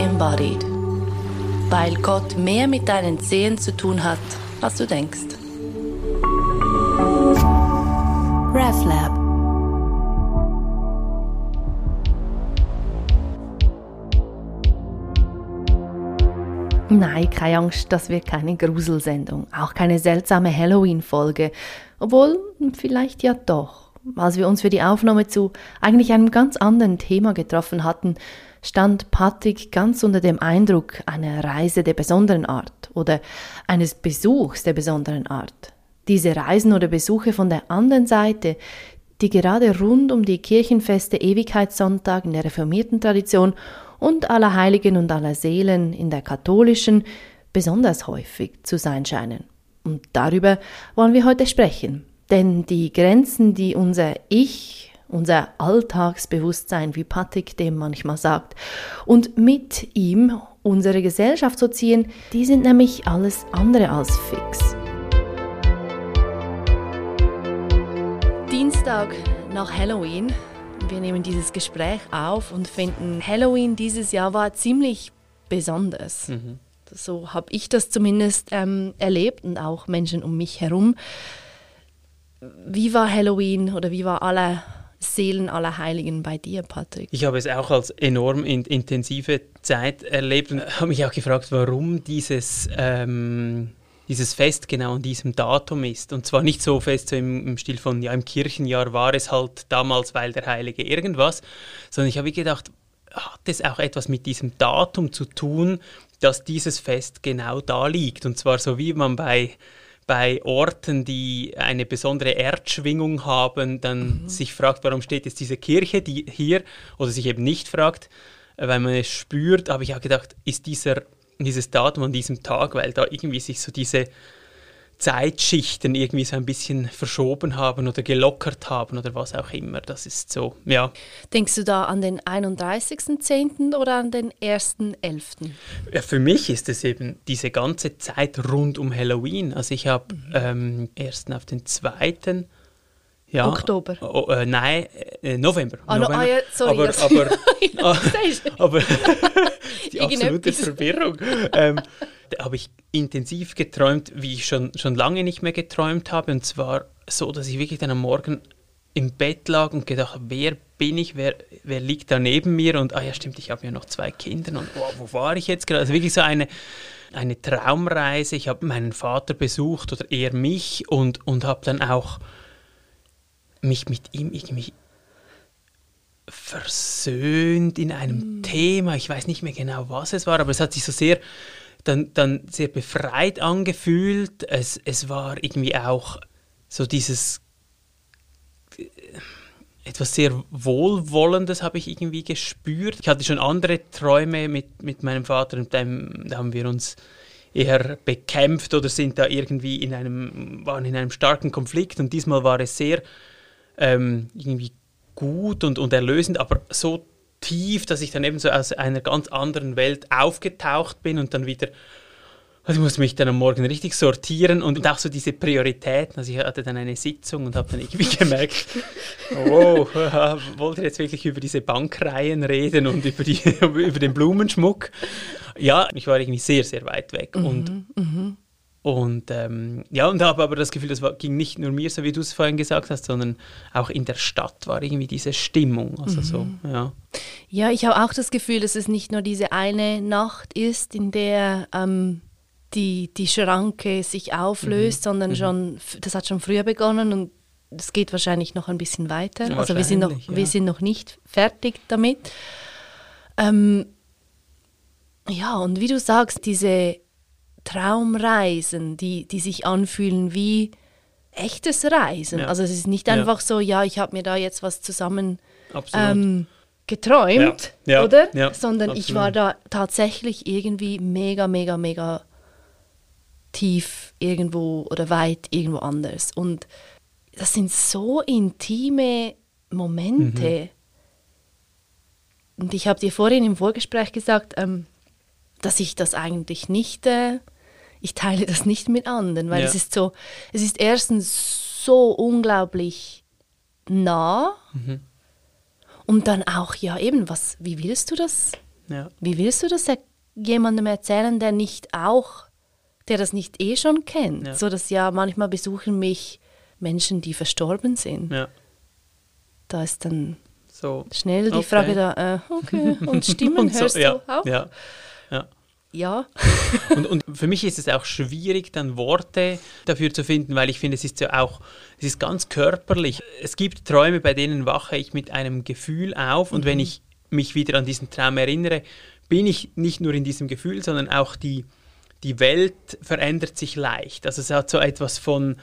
embodied. Weil Gott mehr mit deinen Zehen zu tun hat, als du denkst. RefLab Nein, keine Angst, das wird keine Gruselsendung, auch keine seltsame Halloween-Folge. Obwohl, vielleicht ja doch. Als wir uns für die Aufnahme zu eigentlich einem ganz anderen Thema getroffen hatten, stand Patrick ganz unter dem Eindruck einer Reise der besonderen Art oder eines Besuchs der besonderen Art. Diese Reisen oder Besuche von der anderen Seite, die gerade rund um die Kirchenfeste Ewigkeitssonntag in der reformierten Tradition und aller Heiligen und aller Seelen in der katholischen besonders häufig zu sein scheinen. Und darüber wollen wir heute sprechen. Denn die Grenzen, die unser Ich, unser Alltagsbewusstsein, wie Patrick dem manchmal sagt, und mit ihm unsere Gesellschaft so ziehen, die sind nämlich alles andere als fix. Dienstag nach Halloween wir nehmen dieses Gespräch auf und finden, Halloween dieses Jahr war ziemlich besonders. Mhm. So habe ich das zumindest ähm, erlebt und auch Menschen um mich herum. Wie war Halloween oder wie war aller Seelen aller Heiligen bei dir, Patrick? Ich habe es auch als enorm in, intensive Zeit erlebt und habe mich auch gefragt, warum dieses ähm, dieses Fest genau an diesem Datum ist. Und zwar nicht so fest so im, im Stil von, ja, im Kirchenjahr war es halt damals, weil der Heilige irgendwas, sondern ich habe gedacht, hat es auch etwas mit diesem Datum zu tun, dass dieses Fest genau da liegt. Und zwar so wie man bei bei Orten, die eine besondere Erdschwingung haben, dann mhm. sich fragt, warum steht jetzt diese Kirche die hier oder sich eben nicht fragt, weil man es spürt, habe ich auch gedacht, ist dieser dieses Datum an diesem Tag, weil da irgendwie sich so diese Zeitschichten irgendwie so ein bisschen verschoben haben oder gelockert haben oder was auch immer. Das ist so, ja. Denkst du da an den 31.10. oder an den 1.11.? Ja, für mich ist es eben diese ganze Zeit rund um Halloween. Also ich habe mhm. ähm, erst auf den 2. Ja, Oktober? Oh, äh, nein, äh, November. Ah, November. No, ah, ja, sorry. Aber, aber, ah, aber die absolute Verwirrung. Ähm, da habe ich intensiv geträumt, wie ich schon, schon lange nicht mehr geträumt habe. Und zwar so, dass ich wirklich dann am Morgen im Bett lag und gedacht habe, wer bin ich, wer, wer liegt da neben mir? Und ah ja, stimmt, ich habe ja noch zwei Kinder und oh, wo war ich jetzt gerade? Also wirklich so eine, eine Traumreise. Ich habe meinen Vater besucht oder er mich und, und habe dann auch mich mit ihm irgendwie versöhnt in einem mm. Thema. Ich weiß nicht mehr genau, was es war, aber es hat sich so sehr dann, dann sehr befreit angefühlt. Es, es war irgendwie auch so dieses äh, etwas sehr Wohlwollendes habe ich irgendwie gespürt. Ich hatte schon andere Träume mit, mit meinem Vater und dem, da haben wir uns eher bekämpft oder sind da irgendwie in einem, waren in einem starken Konflikt und diesmal war es sehr ähm, irgendwie gut und, und erlösend, aber so tief, dass ich dann eben so aus einer ganz anderen Welt aufgetaucht bin und dann wieder also ich musste mich dann am Morgen richtig sortieren und auch so diese Prioritäten. Also ich hatte dann eine Sitzung und habe dann irgendwie gemerkt, wow, wollte jetzt wirklich über diese Bankreihen reden und über, die, über den Blumenschmuck. Ja, ich war irgendwie sehr, sehr weit weg. Mhm, und mhm. Und ähm, ja, und habe aber das Gefühl, das war, ging nicht nur mir, so wie du es vorhin gesagt hast, sondern auch in der Stadt war irgendwie diese Stimmung. Also mhm. so, ja. Ja, ich habe auch das Gefühl, dass es nicht nur diese eine Nacht ist, in der ähm, die, die Schranke sich auflöst, mhm. sondern mhm. schon, das hat schon früher begonnen und es geht wahrscheinlich noch ein bisschen weiter. Also wir sind, noch, ja. wir sind noch nicht fertig damit. Ähm, ja, und wie du sagst, diese Traumreisen, die, die sich anfühlen wie echtes Reisen. Ja. Also es ist nicht einfach ja. so, ja, ich habe mir da jetzt was zusammen ähm, geträumt, ja. oder? Sondern absolut. ich war da tatsächlich irgendwie mega, mega, mega tief irgendwo oder weit irgendwo anders. Und das sind so intime Momente. Mhm. Und ich habe dir vorhin im Vorgespräch gesagt, ähm, dass ich das eigentlich nicht, äh, ich teile das nicht mit anderen, weil ja. es ist so, es ist erstens so unglaublich nah mhm. und dann auch, ja eben, was, wie willst du das Ja. Wie willst du das jemandem erzählen, der nicht auch, der das nicht eh schon kennt? Ja. So dass ja manchmal besuchen mich Menschen, die verstorben sind. Ja. Da ist dann So. schnell die Okay. Frage da, äh, okay, und Stimmen Und so, hörst ja, du auch? Ja. Ja. Und, und für mich ist es auch schwierig, dann Worte dafür zu finden, weil ich finde, es ist ja auch, es ist ganz körperlich. Es gibt Träume, bei denen wache ich mit einem Gefühl auf und wenn ich mich wieder an diesen Traum erinnere, bin ich nicht nur in diesem Gefühl, sondern auch die, die Welt verändert sich leicht. Also es hat so etwas von,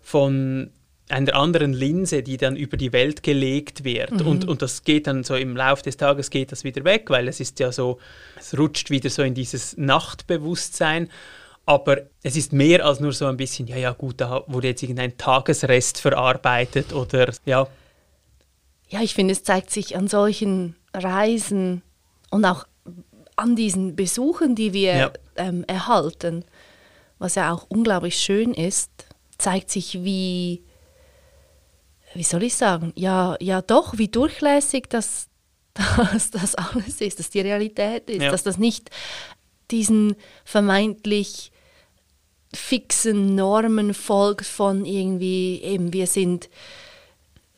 von einer anderen Linse, die dann über die Welt gelegt wird. Und, und das geht dann so im Laufe des Tages geht das wieder weg, weil es ist ja so, es rutscht wieder so in dieses Nachtbewusstsein. Aber es ist mehr als nur so ein bisschen, ja, ja, gut, da wurde jetzt irgendein Tagesrest verarbeitet oder ja, Ja, ich finde, es zeigt sich an solchen Reisen und auch an diesen Besuchen, die wir Ja. ähm, erhalten, was ja auch unglaublich schön ist, zeigt sich, wie, wie soll ich sagen, ja, ja doch, wie durchlässig das, das, das alles ist, dass die Realität ist, Ja. dass das nicht diesen vermeintlich fixen Normen folgt von irgendwie, eben wir sind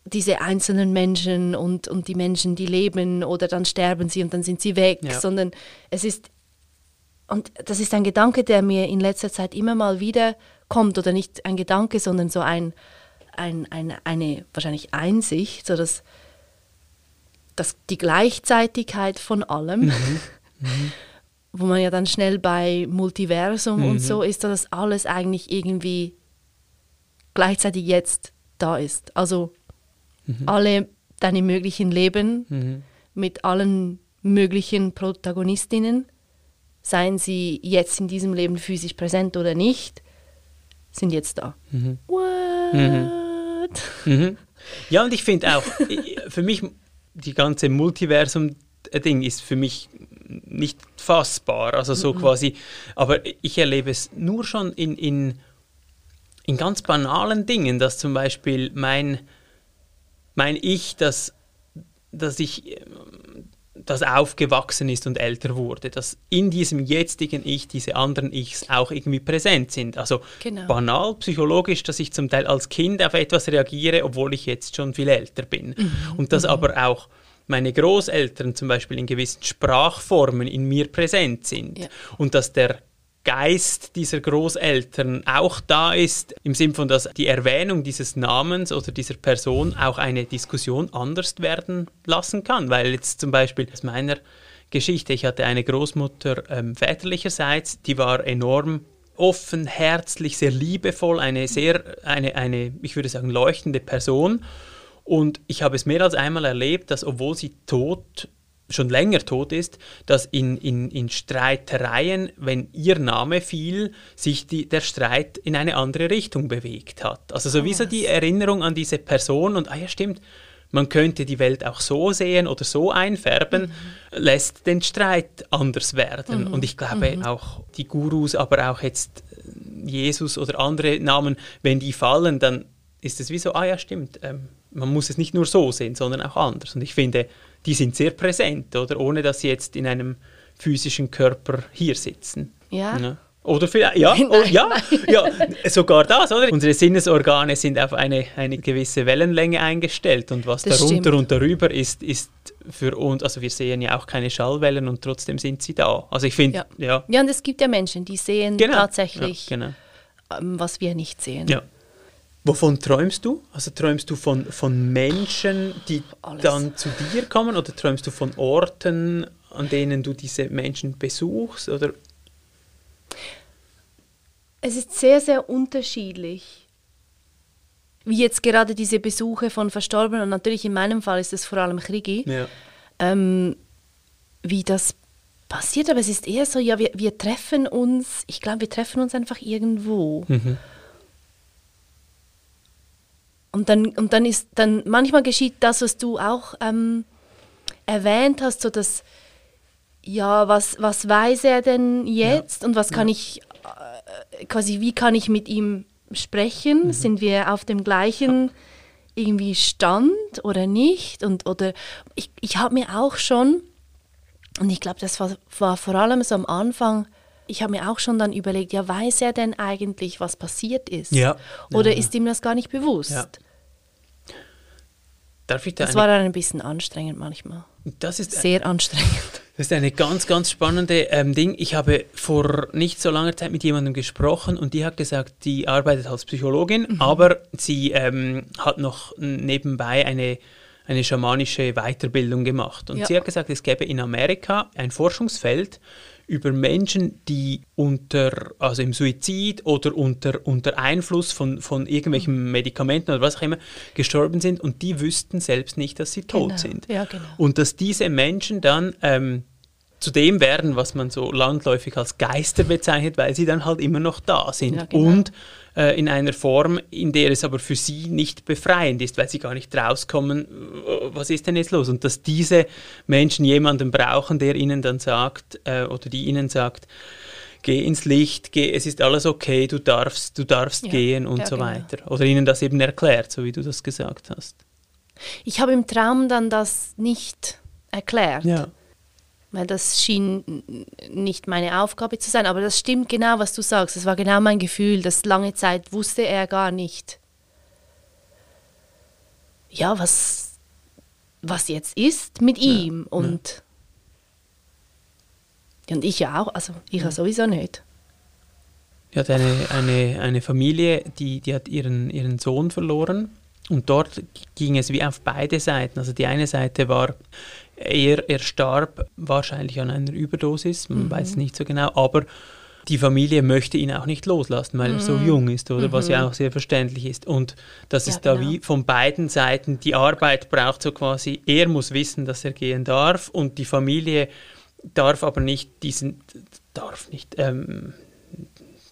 diese einzelnen Menschen und, und die Menschen, die leben oder dann sterben sie und dann sind sie weg, Ja. sondern es ist, und das ist ein Gedanke, der mir in letzter Zeit immer mal wieder kommt oder nicht ein Gedanke, sondern so ein, ein, ein, eine wahrscheinlich Einsicht, so dass, dass die Gleichzeitigkeit von allem, wo man ja dann schnell bei Multiversum und so ist, dass das alles eigentlich irgendwie gleichzeitig jetzt da ist. Also alle deine möglichen Leben mit allen möglichen Protagonistinnen, seien sie jetzt in diesem Leben physisch präsent oder nicht, sind jetzt da. What? Mhm. Ja, und ich finde auch, für mich, die ganze Multiversum-Ding ist für mich nicht fassbar. Also so quasi, aber ich erlebe es nur schon in, in, in ganz banalen Dingen, dass zum Beispiel mein, mein Ich, das, dass ich ähm, das aufgewachsen ist und älter wurde, dass in diesem jetzigen Ich diese anderen Ichs auch irgendwie präsent sind. Also Genau. banal psychologisch, dass ich zum Teil als Kind auf etwas reagiere, obwohl ich jetzt schon viel älter bin. Und dass aber auch meine Großeltern zum Beispiel in gewissen Sprachformen in mir präsent sind. Ja. Und dass der Geist dieser Großeltern auch da ist, im Sinn von, dass die Erwähnung dieses Namens oder dieser Person auch eine Diskussion anders werden lassen kann. Weil jetzt zum Beispiel aus meiner Geschichte, ich hatte eine Großmutter ähm, väterlicherseits, die war enorm offen, herzlich, sehr liebevoll, eine sehr, eine, eine, ich würde sagen, leuchtende Person. Und ich habe es mehr als einmal erlebt, dass obwohl sie tot schon länger tot ist, dass in, in, in Streitereien, wenn ihr Name fiel, sich die, der Streit in eine andere Richtung bewegt hat. Also sowieso die Erinnerung an diese Person und, ah ja stimmt, man könnte die Welt auch so sehen oder so einfärben, lässt den Streit anders werden. Und ich glaube auch die Gurus, aber auch jetzt äh, Jesus oder andere Namen, wenn die fallen, dann ist es wie so, ah ja stimmt, ähm, man muss es nicht nur so sehen, sondern auch anders. Und ich finde, die sind sehr präsent, oder? Ohne dass sie jetzt in einem physischen Körper hier sitzen. Ja. Oder vielleicht, ja, Nein, oh, ja, ja, sogar das, oder? Unsere Sinnesorgane sind auf eine, eine gewisse Wellenlänge eingestellt und was Das darunter stimmt. und darüber ist, ist für uns, also wir sehen ja auch keine Schallwellen und trotzdem sind sie da. Also ich finde, Ja. ja, Ja, und es gibt ja Menschen, die sehen genau. tatsächlich, Ja, genau. ähm, was wir nicht sehen. Ja. Wovon träumst du? Also träumst du von, von Menschen, die Alles. dann zu dir kommen oder träumst du von Orten, an denen du diese Menschen besuchst? Oder? Es ist sehr, sehr unterschiedlich. Wie jetzt gerade diese Besuche von Verstorbenen, und natürlich in meinem Fall ist es vor allem Krigi, Ja. ähm, wie das passiert, aber es ist eher so, ja, wir, wir treffen uns, ich glaube, wir treffen uns einfach irgendwo. Mhm. Und dann, und dann ist, dann manchmal geschieht das, was du auch ähm, erwähnt hast, so dass, ja, was, was weiß er denn jetzt und was kann ich, äh, quasi, wie kann ich mit ihm sprechen? Sind wir auf dem gleichen irgendwie Stand oder nicht? Und, oder ich, ich habe mir auch schon Und ich glaube, das war, war vor allem so am Anfang, ich habe mir auch schon dann überlegt, ja, weiß er denn eigentlich, was passiert ist? Ja. Oder Ja. ist ihm das gar nicht bewusst? Ja. Darf ich da Das war dann ein bisschen anstrengend manchmal. das ist Sehr anstrengend. Das ist eine ganz, ganz spannende ähm, Ding. Ich habe vor nicht so langer Zeit mit jemandem gesprochen und die hat gesagt, die arbeitet als Psychologin, Mhm. aber sie ähm, hat noch nebenbei eine, eine schamanische Weiterbildung gemacht. Und Ja. sie hat gesagt, es gäbe in Amerika ein Forschungsfeld über Menschen, die unter, also im Suizid oder unter, unter Einfluss von, von Mhm. irgendwelchen Medikamenten oder was auch immer gestorben sind und die wüssten selbst nicht, dass sie tot Genau. sind. Ja, genau. Und dass diese Menschen dann ähm, zu dem werden, was man so landläufig als Geister bezeichnet, weil sie dann halt immer noch da sind. Ja, genau. Und äh, in einer Form, in der es aber für sie nicht befreiend ist, weil sie gar nicht rauskommen, äh, was ist denn jetzt los? Und dass diese Menschen jemanden brauchen, der ihnen dann sagt, äh, oder die ihnen sagt, geh ins Licht, geh, es ist alles okay, du darfst, du darfst Ja, gehen und ja, so genau. weiter. Oder ihnen das eben erklärt, so wie du das gesagt hast. Ich habe im Traum dann das nicht erklärt. Ja. Weil das schien nicht meine Aufgabe zu sein. Aber das stimmt genau, was du sagst. Das war genau mein Gefühl. Das lange Zeit wusste er gar nicht. Ja, was, was jetzt ist mit ihm. Und, und ich ja auch. Also ich ja sowieso nicht. Die hat eine, eine, eine Familie, die, die hat ihren, ihren Sohn verloren. Und dort ging es wie auf beide Seiten. Also die eine Seite war, er, er starb wahrscheinlich an einer Überdosis, man weiß es nicht so genau, aber die Familie möchte ihn auch nicht loslassen, weil er so jung ist, oder? Was ja auch sehr verständlich ist. Und dass Ja, es da genau. wie von beiden Seiten die Arbeit braucht, so quasi, er muss wissen, dass er gehen darf und die Familie darf aber nicht diesen, darf nicht, ähm,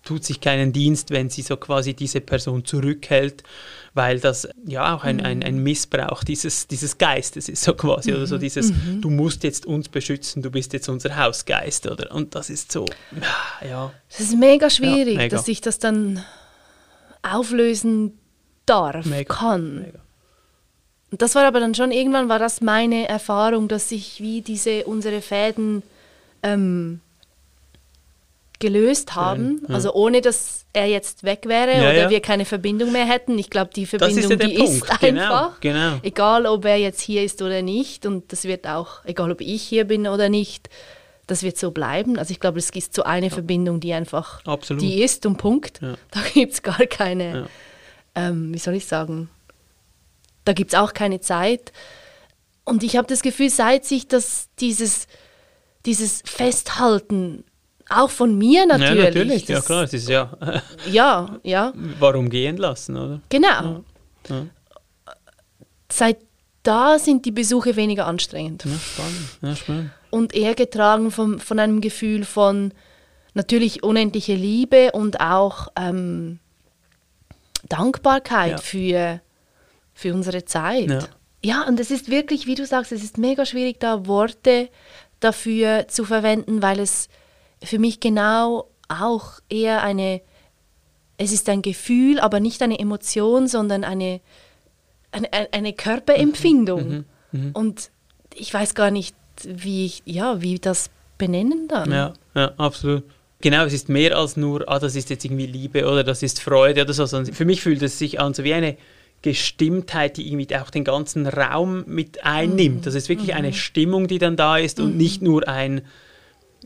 tut sich keinen Dienst, wenn sie so quasi diese Person zurückhält, weil das ja auch ein, ein, ein Missbrauch dieses, dieses Geistes ist, so quasi, oder so dieses, du musst jetzt uns beschützen, du bist jetzt unser Hausgeist, oder? Und das ist so, ja, Es ist mega schwierig, mega. dass ich das dann auflösen darf, Mega, kann. mega. Und das war aber dann schon irgendwann war das meine Erfahrung, dass sich wie diese unsere Fäden ähm, gelöst haben. ja. Also ohne dass er jetzt weg wäre Ja, oder ja. wir keine Verbindung mehr hätten. Ich glaube, die ist Verbindung, der die Punkt. ist Genau, einfach. genau. Egal, ob er jetzt hier ist oder nicht. Und das wird auch, egal ob ich hier bin oder nicht, das wird so bleiben. Also ich glaube, es ist so eine Verbindung, die einfach Absolut. die ist und Punkt. Da gibt es gar keine, ähm, wie soll ich sagen, da gibt es auch keine Zeit. Und ich habe das Gefühl, seit sich das, dieses, dieses Festhalten, auch von mir natürlich. Ja, natürlich, ja das, klar, es ist ja, Ja, ja, warum gehen lassen, oder? genau. Ja. Seit da sind die Besuche weniger anstrengend. Ja, spannend, ja, spannend. und eher getragen von, von einem Gefühl von natürlich unendliche Liebe und auch ähm, Dankbarkeit Ja. für, für unsere Zeit. Ja. ja, und es ist wirklich, wie du sagst, es ist mega schwierig, da Worte dafür zu verwenden, weil es für mich genau auch eher eine, es ist ein Gefühl, aber nicht eine Emotion, sondern eine, eine, eine Körperempfindung. Mhm. Und ich weiß gar nicht, wie ich, ja, wie das benennen dann. Ja, ja, absolut. Genau, es ist mehr als nur, ah, das ist jetzt irgendwie Liebe oder das ist Freude oder so. Sondern für mich fühlt es sich an so wie eine Gestimmtheit, die irgendwie auch den ganzen Raum mit einnimmt. Das ist wirklich eine Stimmung, die dann da ist und nicht nur ein,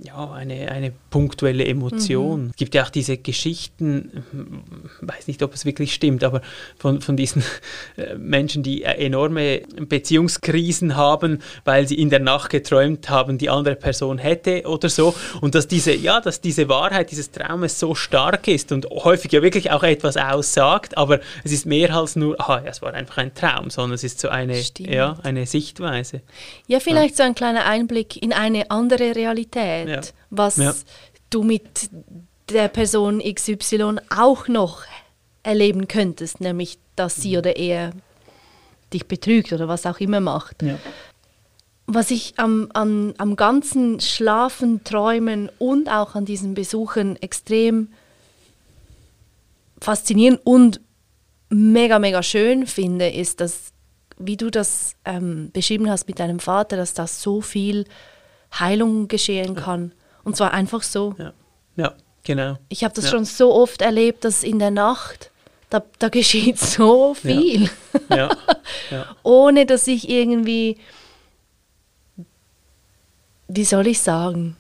ja, eine, eine punktuelle Emotion. Es gibt ja auch diese Geschichten, hm, weiß nicht, ob es wirklich stimmt, aber von, von diesen äh, Menschen, die äh, enorme Beziehungskrisen haben, weil sie in der Nacht geträumt haben, die andere Person hätte oder so. Und dass diese, ja, dass diese Wahrheit dieses Traumes so stark ist und häufig ja wirklich auch etwas aussagt, aber es ist mehr als nur, ah, ja, es war einfach ein Traum, sondern es ist so eine, Stimmt. ja, eine Sichtweise. Ja, vielleicht so ein kleiner Einblick in eine andere Realität, Ja. was Ja. du mit der Person XY auch noch erleben könntest, nämlich dass Mhm. sie oder er dich betrügt oder was auch immer macht. Ja. Was ich am, am, am ganzen Schlafen, Träumen und auch an diesen Besuchen extrem faszinierend und mega, mega schön finde, ist, dass, wie du das ähm, beschrieben hast mit deinem Vater, dass das so viel Heilung geschehen kann. Und zwar einfach so. Ja, ja genau. Ich habe das Ja. schon so oft erlebt, dass in der Nacht, da, da geschieht so viel, Ja, ja. ohne dass ich irgendwie, wie soll ich sagen,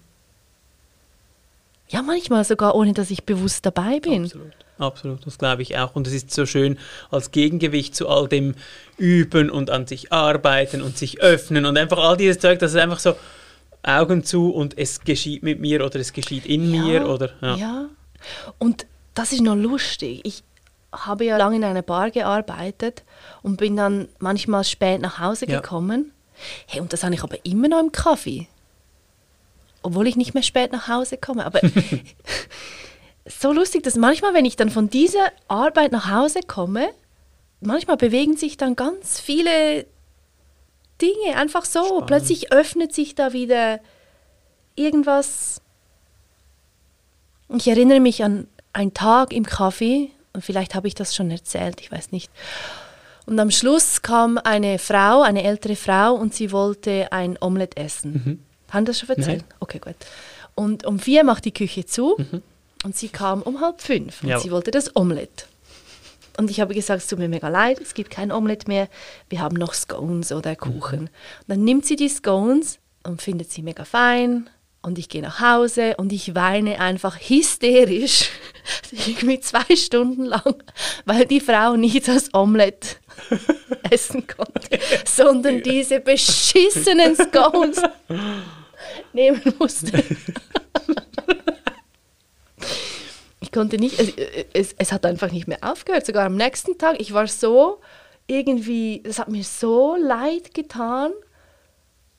ja manchmal sogar ohne, dass ich bewusst dabei bin. Absolut. Absolut, das glaube ich auch. Und es ist so schön als Gegengewicht zu all dem Üben und an sich arbeiten und sich öffnen und einfach all dieses Zeug, das ist einfach so Augen zu und es geschieht mit mir oder es geschieht in mir oder ja. ja. Und das ist noch lustig. Ich habe ja lange in einer Bar gearbeitet und bin dann manchmal spät nach Hause Ja. gekommen. Hey, und das habe ich aber immer noch im Kaffee. Obwohl ich nicht mehr spät nach Hause komme. Aber so lustig, dass manchmal, wenn ich dann von dieser Arbeit nach Hause komme, manchmal bewegen sich dann ganz viele Dinge einfach so. Spannend. Plötzlich öffnet sich da wieder irgendwas. Ich erinnere mich an einen Tag im Kaffee, und vielleicht habe ich das schon erzählt, ich weiß nicht. Und am Schluss kam eine Frau, eine ältere Frau, und sie wollte ein Omelett essen. Haben das schon erzählt? Nein. Okay, gut. Und um vier macht die Küche zu und sie kam um halb fünf und Ja. sie wollte das Omelett. Und ich habe gesagt, es tut mir mega leid, es gibt kein Omelett mehr, wir haben noch Scones oder Kuchen. Und dann nimmt sie die Scones und findet sie mega fein. Und ich gehe nach Hause und ich weine einfach hysterisch, irgendwie zwei Stunden lang, weil die Frau nicht das Omelett essen konnte, sondern diese beschissenen Scones nehmen musste. Konnte nicht, es, es, es hat einfach nicht mehr aufgehört. Sogar am nächsten Tag, ich war so irgendwie, es hat mir so leid getan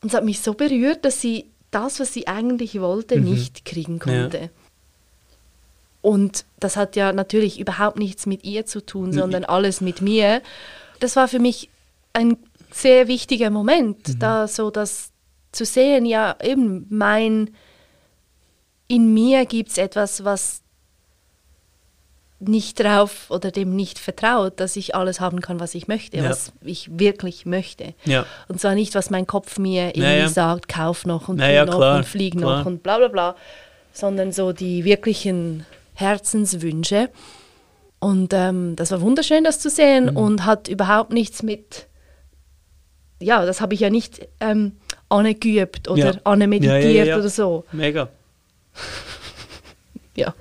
und es hat mich so berührt, dass sie das, was sie eigentlich wollte, nicht kriegen konnte. Und das hat ja natürlich überhaupt nichts mit ihr zu tun, sondern alles mit mir. Das war für mich ein sehr wichtiger Moment, da so das zu sehen, ja, eben mein, in mir gibt es etwas, was nicht drauf oder dem nicht vertraut, dass ich alles haben kann, was ich möchte, Ja. was ich wirklich möchte. Ja. Und zwar nicht, was mein Kopf mir irgendwie Ja, ja. sagt, kauf noch und Ja, tu ja, noch klar, und flieg klar. noch und bla bla bla, sondern so die wirklichen Herzenswünsche. Und ähm, das war wunderschön, das zu sehen Mhm. und hat überhaupt nichts mit, ja, das habe ich ja nicht ähm, angeübt oder Ja. anmeditiert ja, ja. oder so. Mega. Ja.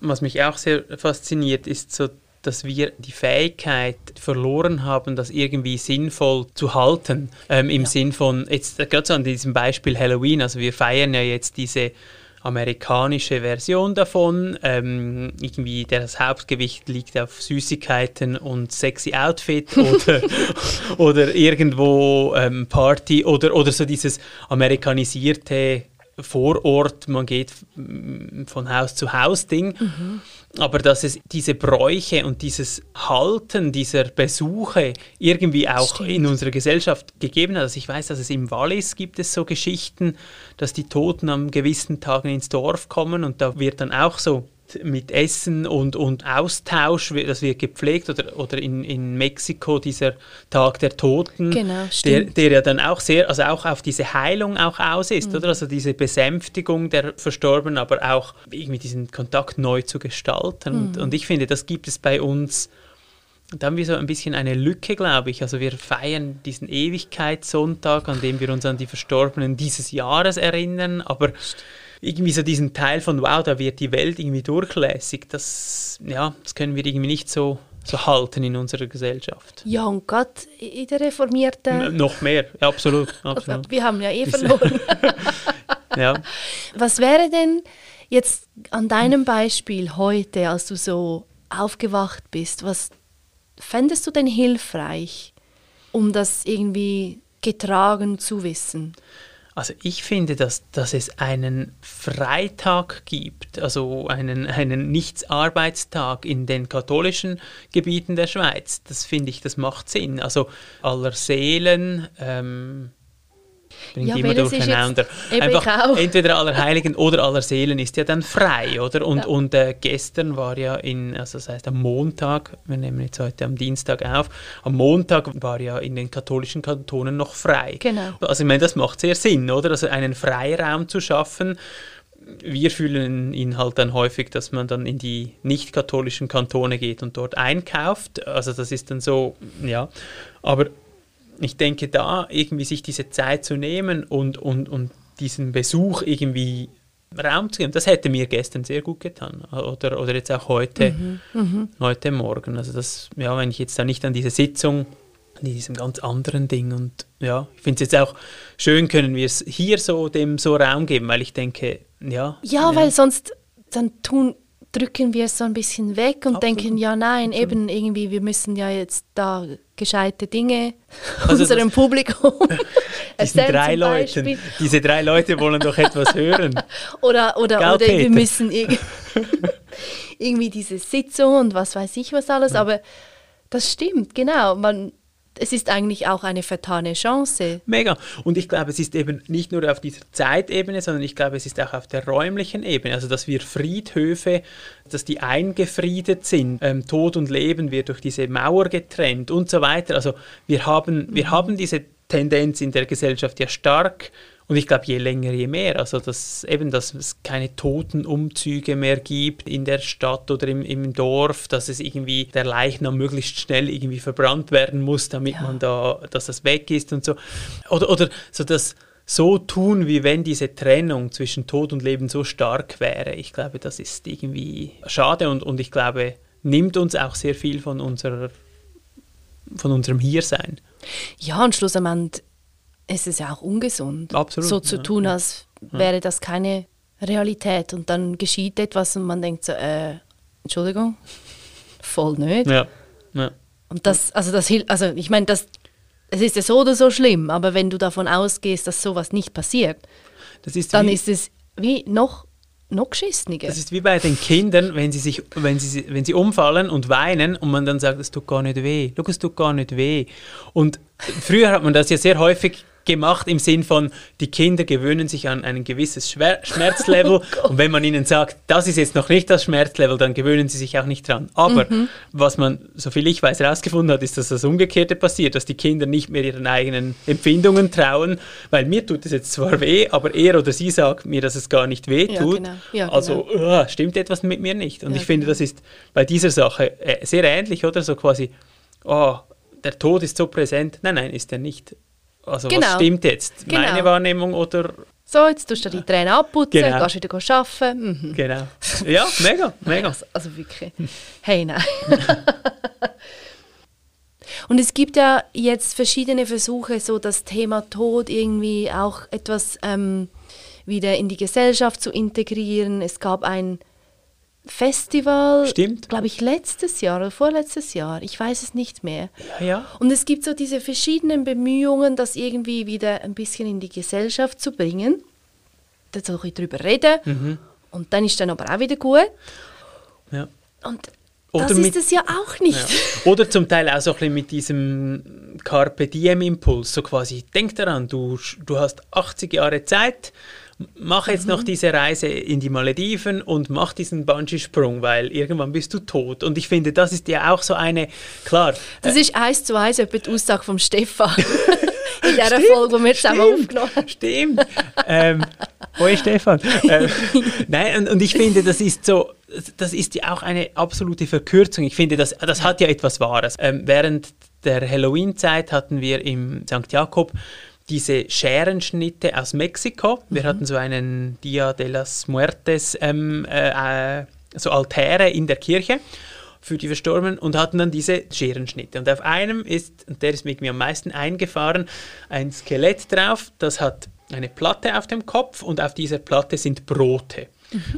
Was mich auch sehr fasziniert, ist so, dass wir die Fähigkeit verloren haben, das irgendwie sinnvoll zu halten. Ähm, Im Sinn von, jetzt gerade so an diesem Beispiel Halloween, also wir feiern ja jetzt diese amerikanische Version davon. Ähm, irgendwie das Hauptgewicht liegt auf Süßigkeiten und sexy Outfit oder, oder irgendwo ähm, Party oder, oder so dieses amerikanisierte Vorort, man geht von Haus zu Haus Ding. Aber dass es diese Bräuche und dieses Halten dieser Besuche irgendwie auch Stimmt. in unserer Gesellschaft gegeben hat. Also ich weiß, dass es im Wallis gibt es so Geschichten, dass die Toten am gewissen Tagen ins Dorf kommen und da wird dann auch so mit Essen und, und Austausch, das wird gepflegt oder, oder in, in Mexiko dieser Tag der Toten, Genau, der, der ja dann auch sehr, also auch auf diese Heilung auch aus ist, oder? Also diese Besänftigung der Verstorbenen, aber auch irgendwie diesen Kontakt neu zu gestalten. Und, und ich finde, das gibt es bei uns, da haben wir so ein bisschen eine Lücke, glaube ich. Also wir feiern diesen Ewigkeitssonntag, an dem wir uns an die Verstorbenen dieses Jahres erinnern, aber irgendwie so diesen Teil von, wow, da wird die Welt irgendwie durchlässig, das, ja, das können wir irgendwie nicht so, so halten in unserer Gesellschaft. Ja, und Gott in der reformierten... M- Noch mehr, ja, absolut. absolut. Wir haben ja eh verloren. Ja. Was wäre denn jetzt an deinem Beispiel heute, als du so aufgewacht bist, was fändest du denn hilfreich, um das irgendwie getragen zu wissen? Also ich finde, dass, dass es einen Freitag gibt, also einen, einen Nichtsarbeitstag in den katholischen Gebieten der Schweiz. Das finde ich, das macht Sinn. Also aller Seelen, ähm, bringt Ja, immer durcheinander. Einfach entweder Allerheiligen oder Allerseelen ist ja dann frei, oder? Und, Ja. und äh, gestern war ja in, also das heißt am Montag, wir nehmen jetzt heute am Dienstag auf, am Montag war ja in den katholischen Kantonen noch frei. Genau. Also ich meine, das macht sehr Sinn, oder? Also einen Freiraum zu schaffen. Wir fühlen ihn halt dann häufig, dass man dann in die nicht-katholischen Kantone geht und dort einkauft. Also das ist dann so, ja. Aber ich denke, da irgendwie sich diese Zeit zu nehmen und, und, und diesen Besuch irgendwie Raum zu geben, das hätte mir gestern sehr gut getan. Oder, oder jetzt auch heute, heute Morgen. Also das, ja, wenn ich jetzt da nicht an diese Sitzung, an diesem ganz anderen Ding und ja, ich finde es jetzt auch schön, können wir es hier so dem so Raum geben, weil ich denke, ja. Ja, weil sonst dann tun, drücken wir es so ein bisschen weg und Absolut. denken, ja nein, eben irgendwie, wir müssen ja jetzt da gescheite Dinge Also unserem Publikum diesen drei Leuten, diese drei Leute wollen doch etwas hören. Oder, oder, Gell, oder wir müssen irg irgendwie diese Sitzung und was weiß ich was alles, aber das stimmt, genau. Man, es ist eigentlich auch eine vertane Chance. Mega. Und ich glaube, es ist eben nicht nur auf dieser Zeitebene, sondern ich glaube, es ist auch auf der räumlichen Ebene. Also, dass wir Friedhöfe, dass die eingefriedet sind. Ähm, Tod und Leben wird durch diese Mauer getrennt und so weiter. Also, wir haben, wir haben diese Tendenz in der Gesellschaft ja stark. Und ich glaube, je länger, je mehr. Also, dass eben, dass es keine Totenumzüge mehr gibt in der Stadt oder im, im Dorf, dass es irgendwie der Leichnam möglichst schnell irgendwie verbrannt werden muss, damit Ja. man da, dass das weg ist und so. Oder, oder so das so tun, wie wenn diese Trennung zwischen Tod und Leben so stark wäre. Ich glaube, das ist irgendwie schade und, und ich glaube, nimmt uns auch sehr viel von unserer von unserem Hiersein. Ja, und schlussendlich ist es ja auch ungesund, Absolut, so zu ja. tun, als wäre das keine Realität. Und dann geschieht etwas und man denkt so, äh, Entschuldigung, voll nicht. Ja. ja. Und das, also das hilft, also ich meine, das, es ist ja so oder so schlimm, aber wenn du davon ausgehst, dass sowas nicht passiert, ist dann ist es wie noch, noch geschissener. Das ist wie bei den Kindern, wenn sie, sich, wenn, sie, wenn sie umfallen und weinen und man dann sagt, es tut gar nicht weh. Schau, es tut gar nicht weh. Und früher hat man das ja sehr häufig gemacht im Sinn von, die Kinder gewöhnen sich an ein gewisses Schwer Schmerzlevel und wenn man ihnen sagt, das ist jetzt noch nicht das Schmerzlevel, dann gewöhnen sie sich auch nicht dran. Aber was man, soviel ich weiß, herausgefunden hat, ist, dass das Umgekehrte passiert, dass die Kinder nicht mehr ihren eigenen Empfindungen trauen, weil mir tut es jetzt zwar weh, aber er oder sie sagt mir, dass es gar nicht weh Ja, tut. genau. Ja, also uh, stimmt etwas mit mir nicht. Und Ja, ich finde, genau. das ist bei dieser Sache äh, sehr ähnlich, oder? So quasi, oh, der Tod ist so präsent. Nein, nein, ist er nicht. Also was Genau. stimmt jetzt? Genau. Meine Wahrnehmung oder... So, jetzt tust du die Tränen abputzen, Genau. gehst wieder arbeiten. Mhm. Genau. Ja, mega, mega. Also, also wirklich. Hey, nein. Und es gibt ja jetzt verschiedene Versuche, so das Thema Tod irgendwie auch etwas ähm, wieder in die Gesellschaft zu integrieren. Es gab ein Festival, Stimmt. glaube ich, letztes Jahr oder vorletztes Jahr, ich weiß es nicht mehr. Ja, ja. Und es gibt so diese verschiedenen Bemühungen, das irgendwie wieder ein bisschen in die Gesellschaft zu bringen. Da soll ich drüber reden. Mhm. Und dann ist dann aber auch wieder gut. ja. Und Oder das mit- ist es ja auch nicht. Ja. Oder zum Teil auch so ein bisschen mit diesem Carpe Diem-Impuls, so quasi, denk daran, du, du hast 80 Jahre Zeit, mach jetzt Mhm. noch diese Reise in die Malediven und mach diesen Bungee-Sprung, weil irgendwann bist du tot. Und ich finde, das ist ja auch so eine, klar, Das ist eins zu eins etwa die Aussage vom Stefan. in dieser Stimmt, Folge, die wir zusammen aufgenommen haben. Stimmt. ähm, wo ist Stefan? ähm, nein, und, und ich finde, das ist so, das ist ja auch eine absolute Verkürzung. Ich finde, das, das hat ja etwas Wahres. Ähm, während der Halloween-Zeit hatten wir im St. Jakob diese Scherenschnitte aus Mexiko. Wir hatten so einen Dia de las Muertes, ähm, äh, äh, so Altäre in der Kirche für die Verstorbenen und hatten dann diese Scherenschnitte. Und auf einem ist, und der ist mir irgendwie am meisten eingefahren, ein Skelett drauf, das hat eine Platte auf dem Kopf und auf dieser Platte sind Brote.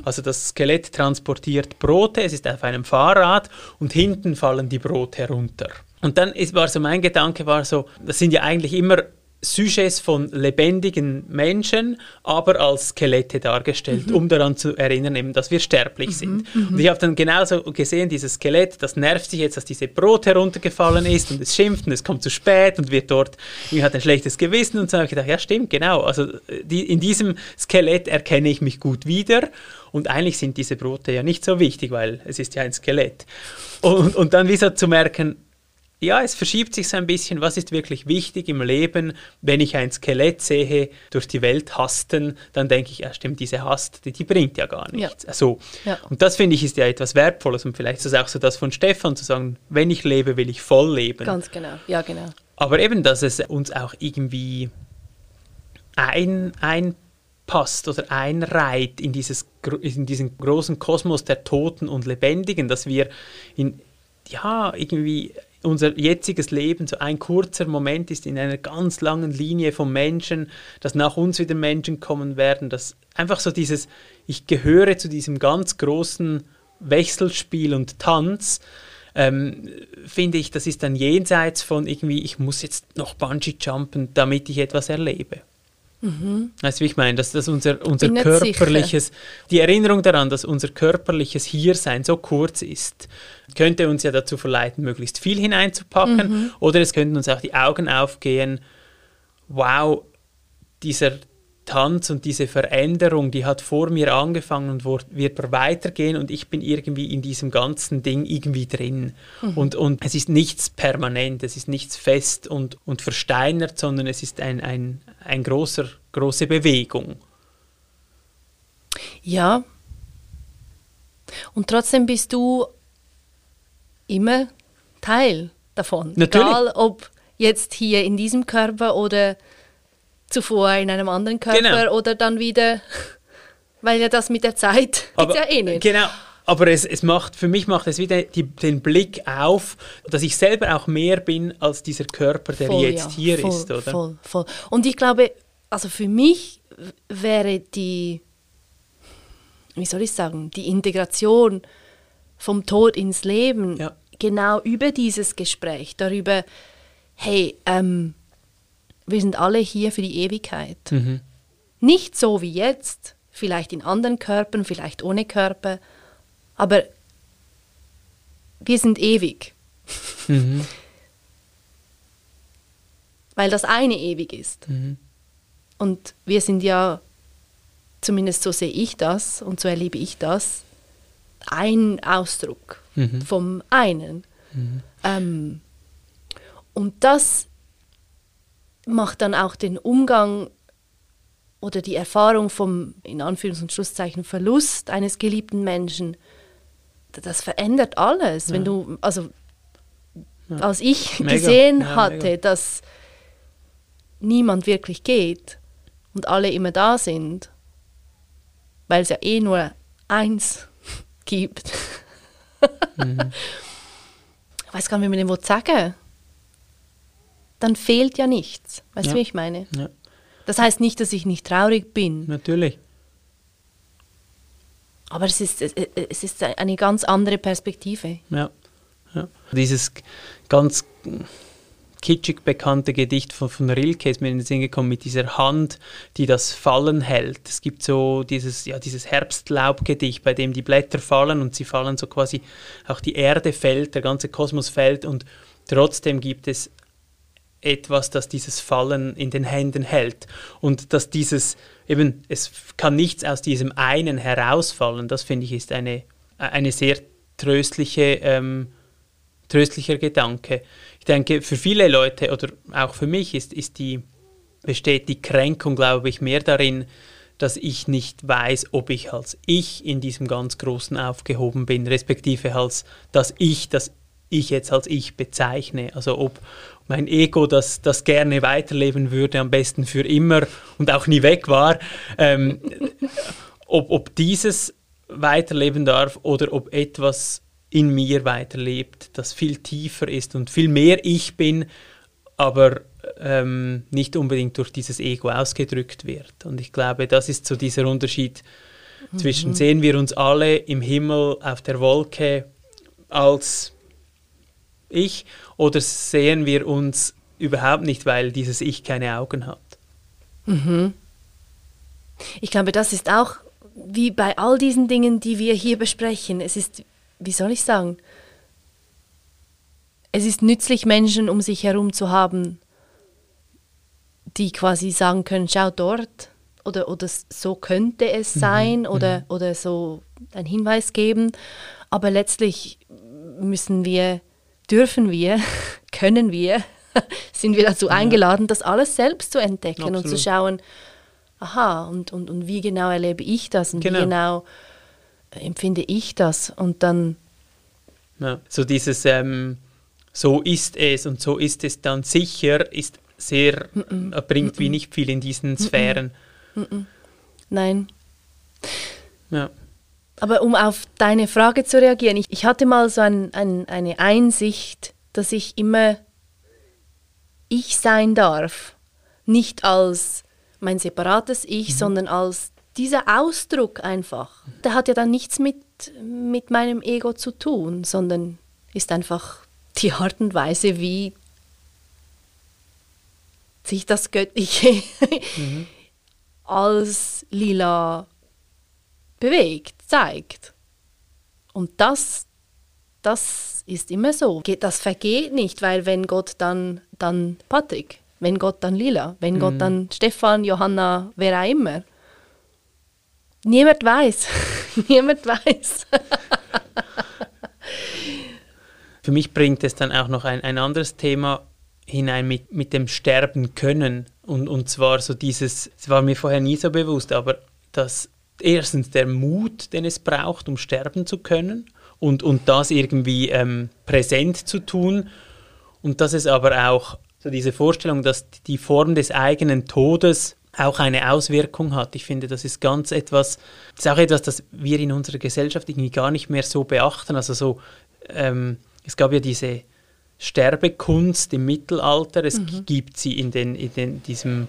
Also das Skelett transportiert Brote, es ist auf einem Fahrrad und hinten fallen die Brote herunter. Und dann ist, war so mein Gedanke, war so, das sind ja eigentlich immer Sujets von lebendigen Menschen, aber als Skelette dargestellt, mhm. um daran zu erinnern, eben, dass wir sterblich mhm. sind. Mhm. Und ich habe dann genauso gesehen, dieses Skelett, das nervt sich jetzt, dass diese Brot heruntergefallen ist und es schimpft und es kommt zu spät und wird dort, irgendwie hat ein schlechtes Gewissen und so habe ich gedacht, ja stimmt, genau, also die, in diesem Skelett erkenne ich mich gut wieder und eigentlich sind diese Brote ja nicht so wichtig, weil es ist ja ein Skelett. Und, und dann wie so zu merken, ja, es verschiebt sich so ein bisschen, was ist wirklich wichtig im Leben. Wenn ich ein Skelett sehe, durch die Welt hasten, dann denke ich, ja stimmt, diese Hast, die, die bringt ja gar nichts. Ja. So. Ja. Und das finde ich ist ja etwas Wertvolles und vielleicht ist es auch so das von Stefan zu sagen, wenn ich lebe, will ich voll leben. Ganz genau, ja genau. Aber eben, dass es uns auch irgendwie ein, einpasst oder einreiht in, dieses, in diesen großen Kosmos der Toten und Lebendigen, dass wir in, ja, irgendwie unser jetziges Leben so ein kurzer Moment ist in einer ganz langen Linie von Menschen, dass nach uns wieder Menschen kommen werden, dass einfach so dieses, ich gehöre zu diesem ganz großen Wechselspiel und Tanz, ähm, finde ich, das ist dann jenseits von irgendwie, ich muss jetzt noch Bungee jumpen, damit ich etwas erlebe. Mhm. Weißt du, wie ich meine? Dass, dass unser, unser körperliches, sicher. die Erinnerung daran, dass unser körperliches Hiersein so kurz ist, könnte uns ja dazu verleiten, möglichst viel hineinzupacken. Mhm. Oder es könnten uns auch die Augen aufgehen, wow, dieser Tanz und diese Veränderung, die hat vor mir angefangen und wird weitergehen und ich bin irgendwie in diesem ganzen Ding irgendwie drin. Mhm. Und, und es ist nichts permanent, es ist nichts fest und, und versteinert, sondern es ist ein, ein, ein großer, große Bewegung. Ja. Und trotzdem bist du immer Teil davon. Natürlich. Egal ob jetzt hier in diesem Körper oder zuvor in einem anderen Körper genau. oder dann wieder, weil ja das mit der Zeit geht ja eh nicht. Genau. Aber es, es macht, für mich macht es wieder die, den Blick auf, dass ich selber auch mehr bin als dieser Körper, der voll, jetzt ja. hier voll, ist, oder? Voll, voll. Und ich glaube, also für mich wäre die, wie soll ich sagen, die Integration vom Tod ins Leben ja. genau über dieses Gespräch, darüber, hey, ähm, wir sind alle hier für die Ewigkeit. Mhm. Nicht so wie jetzt, vielleicht in anderen Körpern, vielleicht ohne Körper, aber wir sind ewig. Mhm. Weil das eine ewig ist. Mhm. Und wir sind ja, zumindest so sehe ich das und so erlebe ich das, ein Ausdruck mhm. vom einen. Mhm. Ähm, und das macht dann auch den Umgang oder die Erfahrung vom, in Anführungs- und Schlusszeichen, Verlust eines geliebten Menschen, das verändert alles. Ja. Wenn du, also ja. als ich mega. gesehen ja, hatte, mega. dass niemand wirklich geht und alle immer da sind, weil es ja eh nur eins gibt. mhm. Ich weiß gar nicht, wie man dem sagen dann fehlt ja nichts. Weißt du, wie ich meine? Ja. Das heißt nicht, dass ich nicht traurig bin. Natürlich. Aber es ist, es ist eine ganz andere Perspektive. Ja. ja. Dieses ganz kitschig bekannte Gedicht von, von Rilke ist mir in den Sinn gekommen mit dieser Hand, die das Fallen hält. Es gibt so dieses, ja, dieses Herbstlaubgedicht, bei dem die Blätter fallen und sie fallen so quasi, auch die Erde fällt, der ganze Kosmos fällt und trotzdem gibt es etwas, das dieses Fallen in den Händen hält. Und dass dieses, eben, es kann nichts aus diesem einen herausfallen, das finde ich ist eine, eine sehr tröstliche, ähm, tröstlicher Gedanke. Ich denke, für viele Leute oder auch für mich ist, ist die, besteht die Kränkung, glaube ich, mehr darin, dass ich nicht weiß, ob ich als ich in diesem ganz Großen aufgehoben bin, respektive als das Ich, das ich jetzt als ich bezeichne. Also ob mein Ego, das, das gerne weiterleben würde, am besten für immer und auch nie weg war, ähm, ob, ob dieses weiterleben darf oder ob etwas in mir weiterlebt, das viel tiefer ist und viel mehr ich bin, aber ähm, nicht unbedingt durch dieses Ego ausgedrückt wird. Und ich glaube, das ist so dieser Unterschied mhm. zwischen sehen wir uns alle im Himmel auf der Wolke als ich oder sehen wir uns überhaupt nicht, weil dieses Ich keine Augen hat. Mhm. Ich glaube, das ist auch wie bei all diesen Dingen, die wir hier besprechen. Es ist, wie soll ich sagen, es ist nützlich, Menschen um sich herum zu haben, die quasi sagen können, schau dort oder, oder so könnte es mhm. sein mhm. oder, oder so einen Hinweis geben. Aber letztlich müssen wir, dürfen wir, können wir, sind wir dazu eingeladen, das alles selbst zu entdecken Absolut. und zu schauen, aha, und, und, und wie genau erlebe ich das und genau. wie genau empfinde ich das und dann... Ja, so dieses, ähm, so ist es und so ist es dann sicher, ist sehr, mm -mm. bringt mm wie nicht viel in diesen Sphären. Nein. Ja. Aber um auf deine Frage zu reagieren, ich, ich hatte mal so ein, ein, eine Einsicht, dass ich immer ich sein darf. Nicht als mein separates Ich, mhm. sondern als dieser Ausdruck einfach. Der hat ja dann nichts mit, mit meinem Ego zu tun, sondern ist einfach die Art und Weise, wie sich das Göttliche mhm. als lila bewegt, zeigt. Und das, das ist immer so. Das vergeht nicht, weil wenn Gott dann, dann Patrick, wenn Gott dann Lila, wenn mhm. Gott dann Stefan, Johanna, wer auch immer. Niemand weiß. Niemand weiß. Für mich bringt es dann auch noch ein, ein anderes Thema hinein mit, mit dem Sterben können. Und, und zwar so dieses, es war mir vorher nie so bewusst, aber dass erstens der Mut, den es braucht, um sterben zu können und, und das irgendwie ähm, präsent zu tun. Und dass es aber auch so diese Vorstellung, dass die Form des eigenen Todes auch eine Auswirkung hat. Ich finde, das ist ganz etwas, das ist auch etwas, das wir in unserer Gesellschaft irgendwie gar nicht mehr so beachten. Also so, ähm, es gab ja diese Sterbekunst im Mittelalter, es mhm. gibt sie in, den, in den, diesem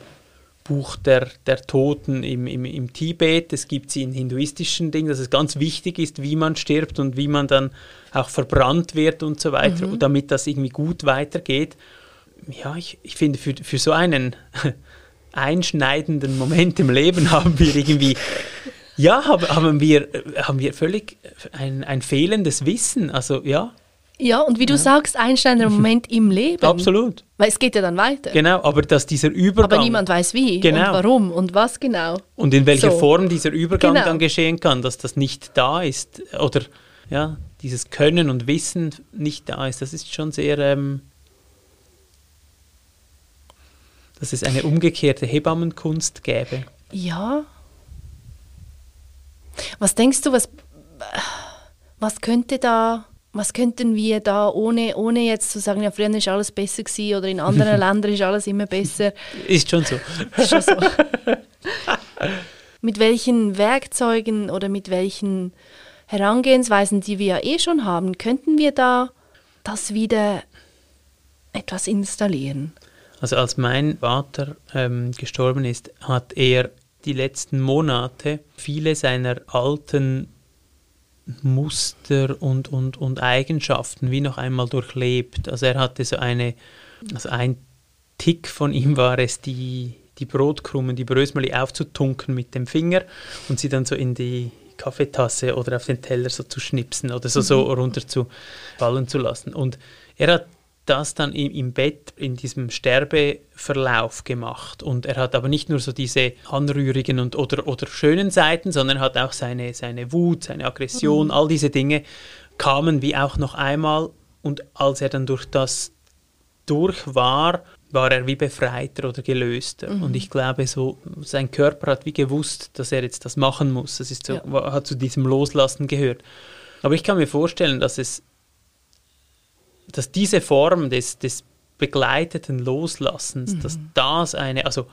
Buch der, der Toten im, im, im Tibet, es gibt sie in hinduistischen Dingen, dass es ganz wichtig ist, wie man stirbt und wie man dann auch verbrannt wird und so weiter, mhm. damit das irgendwie gut weitergeht ja, ich, ich finde, für, für so einen einschneidenden Moment im Leben haben wir irgendwie, ja, haben, haben, wir, haben wir völlig ein, ein fehlendes Wissen. Also ja. Ja, und wie du ja. sagst, einschneidender Moment im Leben. Absolut. Weil es geht ja dann weiter. Genau, aber dass dieser Übergang. Aber niemand weiß wie genau. und warum und was genau. Und in welcher so. Form dieser Übergang genau. dann geschehen kann, dass das nicht da ist oder ja, dieses Können und Wissen nicht da ist, das ist schon sehr. Ähm, dass es eine umgekehrte Hebammenkunst gäbe. Ja. Was denkst du, was, was könnte da, was könnten wir da, ohne, ohne jetzt zu sagen, ja, früher ist alles besser gewesen oder in anderen Ländern ist alles immer besser. Ist schon so. Ist schon so. mit welchen Werkzeugen oder mit welchen Herangehensweisen, die wir ja eh schon haben, könnten wir da das wieder etwas installieren? Also als mein Vater ähm, gestorben ist, hat er die letzten Monate viele seiner alten Muster und, und, und Eigenschaften wie noch einmal durchlebt. Also er hatte so eine, also ein Tick von ihm war es, die, die Brotkrumen, die Brösmeli aufzutunken mit dem Finger und sie dann so in die Kaffeetasse oder auf den Teller so zu schnipsen oder so, so mhm. runter zu fallen zu lassen. Und er hat das dann im, im Bett in diesem Sterbeverlauf gemacht. Und er hat aber nicht nur so diese anrührigen und, oder, oder schönen Seiten, sondern hat auch seine, seine Wut, seine Aggression, mhm. all diese Dinge kamen wie auch noch einmal. Und als er dann durch das durch war, war er wie befreiter oder gelöster. Mhm. Und ich glaube, so sein Körper hat wie gewusst, dass er jetzt das machen muss. Das ist so, ja. hat zu diesem Loslassen gehört. Aber ich kann mir vorstellen, dass es dass diese Form des, des begleiteten Loslassens, mhm. dass das eine, also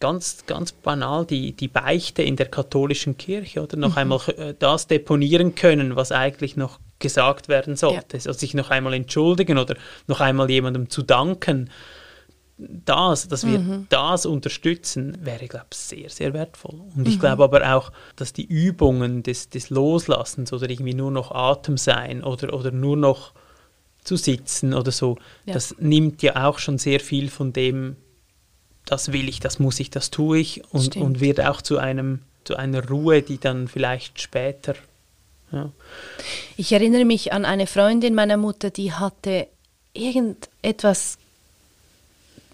ganz, ganz banal die, die Beichte in der katholischen Kirche oder noch mhm. einmal äh, das deponieren können, was eigentlich noch gesagt werden sollte. Ja. Also sich noch einmal entschuldigen oder noch einmal jemandem zu danken. Das, dass wir mhm. das unterstützen, wäre, glaube ich, sehr, sehr wertvoll. Und ich mhm. glaube aber auch, dass die Übungen des, des Loslassens oder irgendwie nur noch Atem sein oder, oder nur noch zu sitzen oder so, Ja. das nimmt ja auch schon sehr viel von dem, das will ich, das muss ich, das tue ich und, Stimmt. und wird auch zu einem zu einer Ruhe, die dann vielleicht später ja. Ich erinnere mich an eine Freundin meiner Mutter, die hatte irgendetwas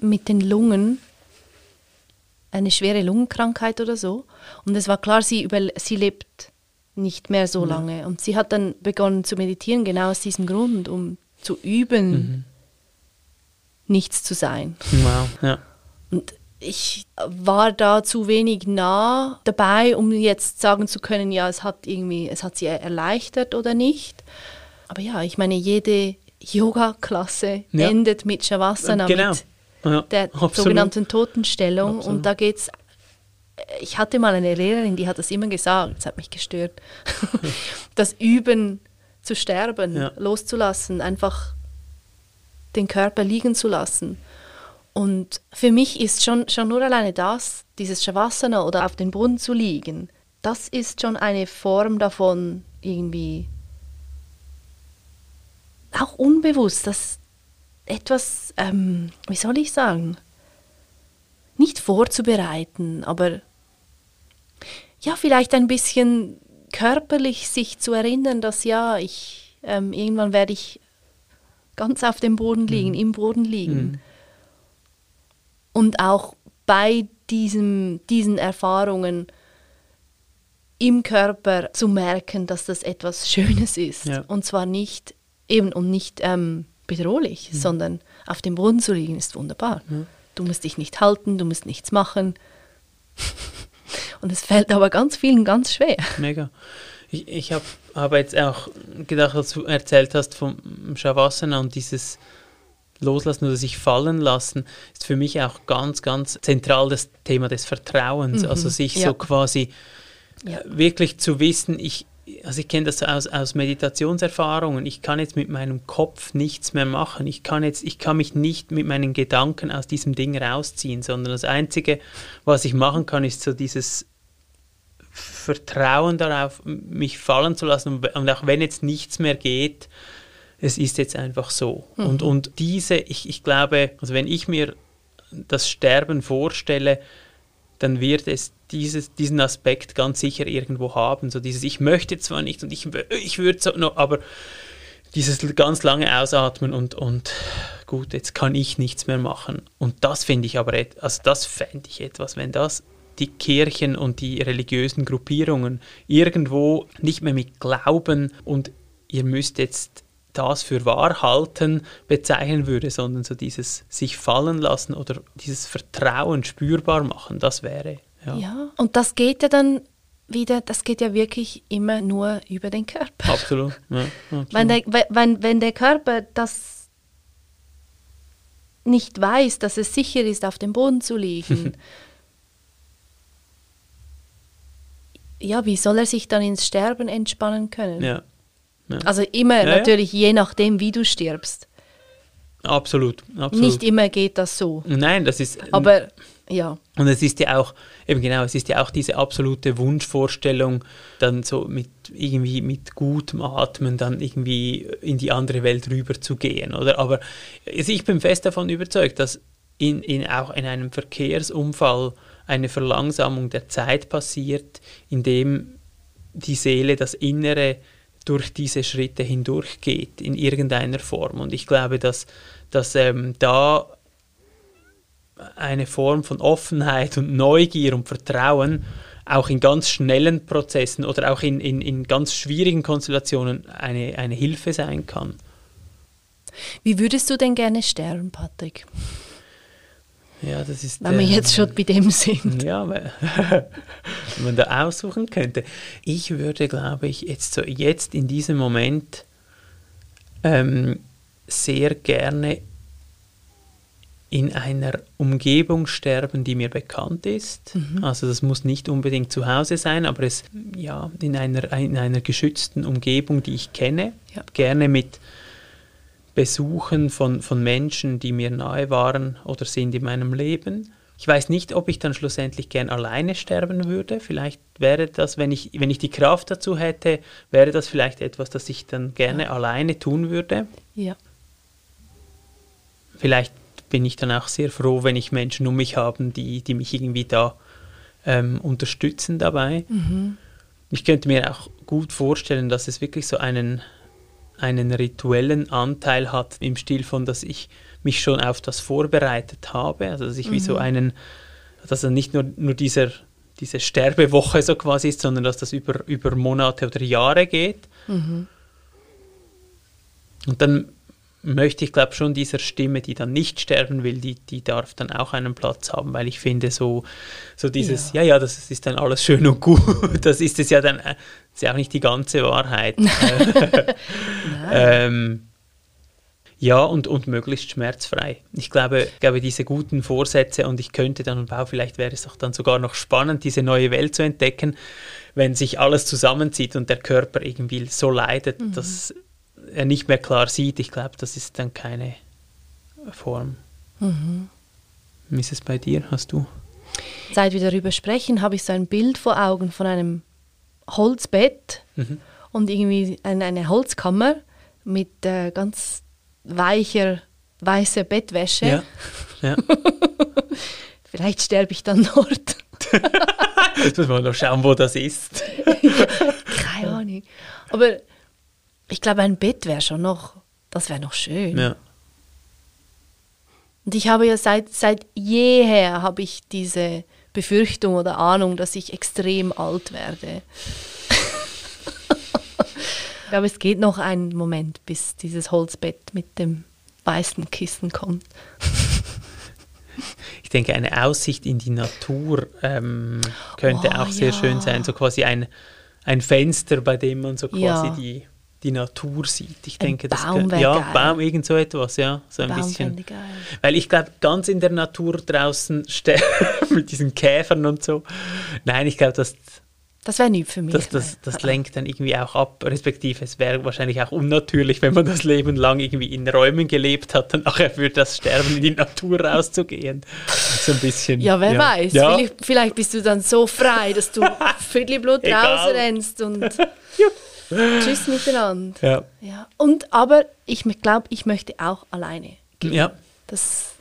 mit den Lungen, eine schwere Lungenkrankheit oder so. Und es war klar, sie, über, sie lebt nicht mehr so lange. Und sie hat dann begonnen zu meditieren, genau aus diesem Grund, um zu üben, nichts zu sein. Wow, ja. Und ich war da zu wenig nah dabei, um jetzt sagen zu können, ja, es hat irgendwie, es hat sie erleichtert oder nicht. Aber ja, ich meine, jede Yoga-Klasse Ja. endet mit Shavasana, Genau. mit ja. der absolut. sogenannten Totenstellung. Absolut. Und da geht's. Ich hatte mal eine Lehrerin, die hat das immer gesagt, das hat mich gestört. das Üben zu sterben, Ja. loszulassen, einfach den Körper liegen zu lassen. Und für mich ist schon, schon nur alleine das, dieses Shavasana oder auf den Boden zu liegen, das ist schon eine Form davon, irgendwie auch unbewusst, dass etwas, ähm, wie soll ich sagen, nicht vorzubereiten, aber ja, vielleicht ein bisschen körperlich sich zu erinnern, dass ja, ich ähm, irgendwann werde ich ganz auf dem Boden liegen, im Boden liegen. Und auch bei diesem, diesen Erfahrungen im Körper zu merken, dass das etwas Schönes ist. Ja. Und zwar nicht eben und nicht ähm, bedrohlich, sondern auf dem Boden zu liegen ist wunderbar. Du musst dich nicht halten, du musst nichts machen. Und es fällt aber ganz vielen ganz schwer. Mega. Ich, ich habe hab jetzt auch gedacht, als du erzählt hast vom Shavasana und dieses Loslassen oder sich fallen lassen, ist für mich auch ganz, ganz zentral das Thema des Vertrauens. Also sich ja. so quasi Ja. wirklich zu wissen, ich, also ich kenne das aus, aus Meditationserfahrungen, ich kann jetzt mit meinem Kopf nichts mehr machen. Ich kann jetzt, ich kann mich nicht mit meinen Gedanken aus diesem Ding rausziehen, sondern das Einzige, was ich machen kann, ist so dieses Vertrauen darauf, mich fallen zu lassen. Und auch wenn jetzt nichts mehr geht, es ist jetzt einfach so. Und, und diese, ich, ich glaube, also wenn ich mir das Sterben vorstelle, dann wird es dieses, diesen Aspekt ganz sicher irgendwo haben. So dieses, ich möchte zwar nicht und ich, ich würde so noch, aber dieses ganz lange Ausatmen und, und gut, jetzt kann ich nichts mehr machen. Und das finde ich aber, also das fände ich etwas, wenn das die Kirchen und die religiösen Gruppierungen irgendwo nicht mehr mit Glauben und ihr müsst jetzt das für wahr halten bezeichnen würde, sondern so dieses sich fallen lassen oder dieses Vertrauen spürbar machen, das wäre. Ja, Ja. Und das geht ja dann wieder, das geht ja wirklich immer nur über den Körper. absolut. Ja, absolut. Wenn der, we- wenn, wenn der Körper das nicht weiß, dass es sicher ist, auf dem Boden zu liegen, ja, wie soll er sich dann ins Sterben entspannen können? ja. Ja. Also immer Ja, natürlich je nachdem, wie du stirbst. Absolut, absolut. Nicht immer geht das so. Nein, das ist. Aber ja, Und es ist ja auch, eben genau, es ist ja auch diese absolute Wunschvorstellung, dann so mit irgendwie mit gutem Atmen dann irgendwie in die andere Welt rüber zu gehen, oder? Aber also ich bin fest davon überzeugt, dass in, in auch in einem Verkehrsunfall eine Verlangsamung der Zeit passiert, indem die Seele, das Innere durch diese Schritte hindurchgeht in irgendeiner Form. Und ich glaube, dass, dass ähm, da eine Form von Offenheit und Neugier und Vertrauen auch in ganz schnellen Prozessen oder auch in, in, in ganz schwierigen Konstellationen eine, eine Hilfe sein kann. wie würdest du denn gerne sterben, Patrick? Ja, das ist. Wenn wir äh, jetzt schon bei dem sind. Ja, wenn man da aussuchen könnte. Ich würde, glaube ich, jetzt, so, jetzt in diesem Moment ähm, sehr gerne in einer Umgebung sterben, die mir bekannt ist. Also das muss nicht unbedingt zu Hause sein, aber es ja in einer, in einer geschützten Umgebung, die ich kenne. Ja. Gerne mit Besuchen von, von Menschen, die mir nahe waren oder sind in meinem Leben. Ich weiß nicht, ob ich dann schlussendlich gern alleine sterben würde. Vielleicht wäre das, wenn ich, wenn ich die Kraft dazu hätte, wäre das vielleicht etwas, das ich dann gerne alleine tun würde. Ja. vielleicht bin ich dann auch sehr froh, wenn ich Menschen um mich habe, die, die mich irgendwie da ähm, unterstützen dabei. Mhm. Ich könnte mir auch gut vorstellen, dass es wirklich so einen, einen rituellen Anteil hat im Stil von, dass ich mich schon auf das vorbereitet habe, also dass ich wie so einen, dass er nicht nur, nur dieser, diese Sterbewoche so quasi ist, sondern dass das über, über Monate oder Jahre geht. Mhm. Und dann möchte ich, glaube schon dieser Stimme, die dann nicht sterben will, die, die darf dann auch einen Platz haben, weil ich finde so, so dieses, ja. ja, das ist dann alles schön und gut, das ist es ja dann, äh, ist ja auch nicht die ganze Wahrheit. ähm, ja, und, und möglichst schmerzfrei. Ich glaube, ich glaube, diese guten Vorsätze und ich könnte dann, wow, vielleicht wäre es auch dann sogar noch spannend, diese neue Welt zu entdecken, wenn sich alles zusammenzieht und der Körper irgendwie so leidet, Mhm. dass er nicht mehr klar sieht. Ich glaube, das ist dann keine Form. Mhm. Wie ist es bei dir? Hast du? Seit wir darüber sprechen, habe ich so ein Bild vor Augen von einem Holzbett Mhm. und irgendwie eine, Holzkammer mit äh, ganz weicher weißer Bettwäsche. Ja. ja. Vielleicht sterbe ich dann dort. Jetzt muss man noch schauen, wo das ist. Keine Ahnung. Aber ich glaube, ein Bett wäre schon noch, das wäre noch schön. Ja. Und ich habe ja seit, seit jeher habe ich diese Befürchtung oder Ahnung, dass ich extrem alt werde. ich glaube, es geht noch einen Moment, bis dieses Holzbett mit dem weißen Kissen kommt. Ich denke, eine Aussicht in die Natur ähm, könnte Oh, auch sehr ja. schön sein. So quasi ein, ein Fenster, bei dem man so quasi Ja. die, die Natur sieht. Ich Ein denke, das Baum ja. Baum, irgend so etwas, ja, so ein Baum bisschen. Weil ich glaube, ganz in der Natur draußen mit diesen Käfern und so. Nein, ich glaube, das, Das wäre nicht für mich. das, das, das lenkt dann irgendwie auch ab, respektive es wäre wahrscheinlich auch unnatürlich, wenn man das Leben lang irgendwie in Räumen gelebt hat, dann nachher für das Sterben in die Natur rauszugehen. So ein bisschen. ja, wer weiß. Ja. Vielleicht, vielleicht bist du dann so frei, dass du Viertelblut rausrennst und tschüss miteinander. Ja. Ja. Und aber ich glaube, ich möchte auch alleine. ja. Das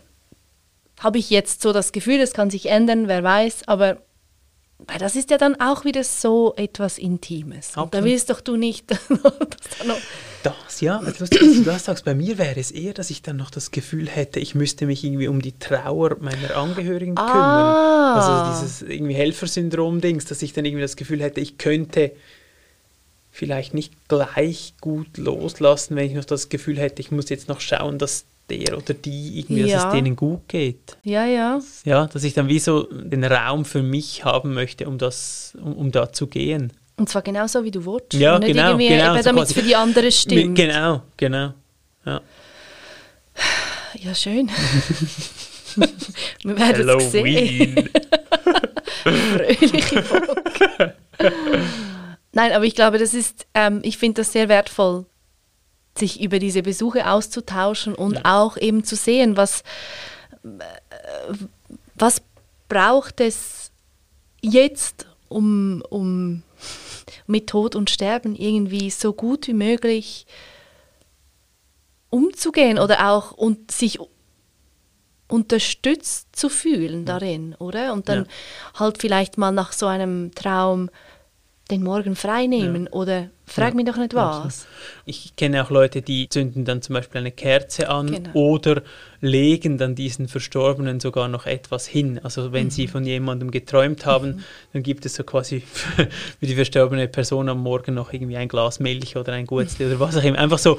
habe ich jetzt so das Gefühl, das kann sich ändern, wer weiß, aber weil das ist ja dann auch wieder so etwas Intimes. Und da willst doch du nicht, Das, ja. Also, du das sagst. Bei mir wäre es eher, dass ich dann noch das Gefühl hätte, ich müsste mich irgendwie um die Trauer meiner Angehörigen kümmern. Ah. Also dieses irgendwie Helfersyndrom-Dings, dass ich dann irgendwie das Gefühl hätte, ich könnte vielleicht nicht gleich gut loslassen, wenn ich noch das Gefühl hätte, ich muss jetzt noch schauen, dass der oder die irgendwie, dass Ja. es denen gut geht. Ja, ja. Ja, dass ich dann wie so den Raum für mich haben möchte, um das, um, um da zu gehen. Und zwar genauso, wie du willst. Ja, nicht genau, irgendwie, genau, eben, so damit es für die andere stimmt. Genau, genau. Ja. Ja, schön. Wir werden es sehen. Fröhliche Folge. Nein, aber ich glaube, das ist, ähm, ich finde das sehr wertvoll, sich über diese Besuche auszutauschen und auch eben zu sehen, was, äh, was braucht es jetzt, um, um mit Tod und Sterben irgendwie so gut wie möglich umzugehen oder auch und sich unterstützt zu fühlen darin, oder? Und dann halt vielleicht mal nach so einem Traum den Morgen frei nehmen oder frag Ja, mich doch nicht was. Ich kenne auch Leute, die zünden dann zum Beispiel eine Kerze an Genau. oder legen dann diesen Verstorbenen sogar noch etwas hin. Also wenn Mhm. sie von jemandem geträumt haben, dann gibt es so quasi für die verstorbene Person am Morgen noch irgendwie ein Glas Milch oder ein Gutzli oder was auch immer. Einfach so,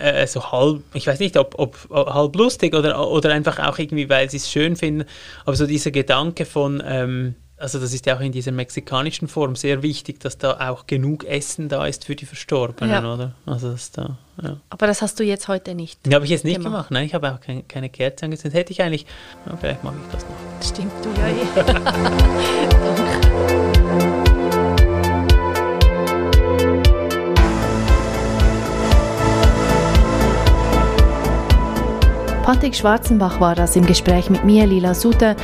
äh, so halb, ich weiß nicht, ob, ob halb lustig oder, oder einfach auch irgendwie, weil sie es schön finden, aber so dieser Gedanke von... Ähm, also das ist ja auch in dieser mexikanischen Form sehr wichtig, dass da auch genug Essen da ist für die Verstorbenen, Ja. oder? Also das da, ja. Aber das hast du jetzt heute nicht. Habe ich jetzt nicht Gemacht. gemacht. Nein, ich habe auch kein, keine Kerze angezündet. Hätte ich eigentlich, ja, vielleicht mache ich das noch. Stimmt, du ja eh. Patrick Schwarzenbach war das im Gespräch mit mir, Lila Suter,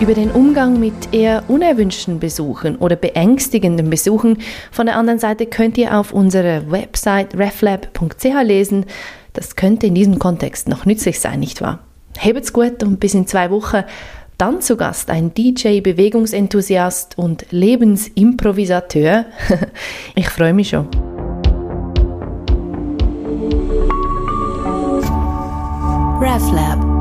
über den Umgang mit eher unerwünschten Besuchen oder beängstigenden Besuchen. Von der anderen Seite könnt ihr auf unserer Website reflab.ch lesen, Das könnte in diesem Kontext noch nützlich sein, nicht wahr? Hebt's gut und bis in zwei Wochen. Dann zu Gast ein DJ, Bewegungsenthusiast und Lebensimprovisateur. ich freue mich schon. RefLab.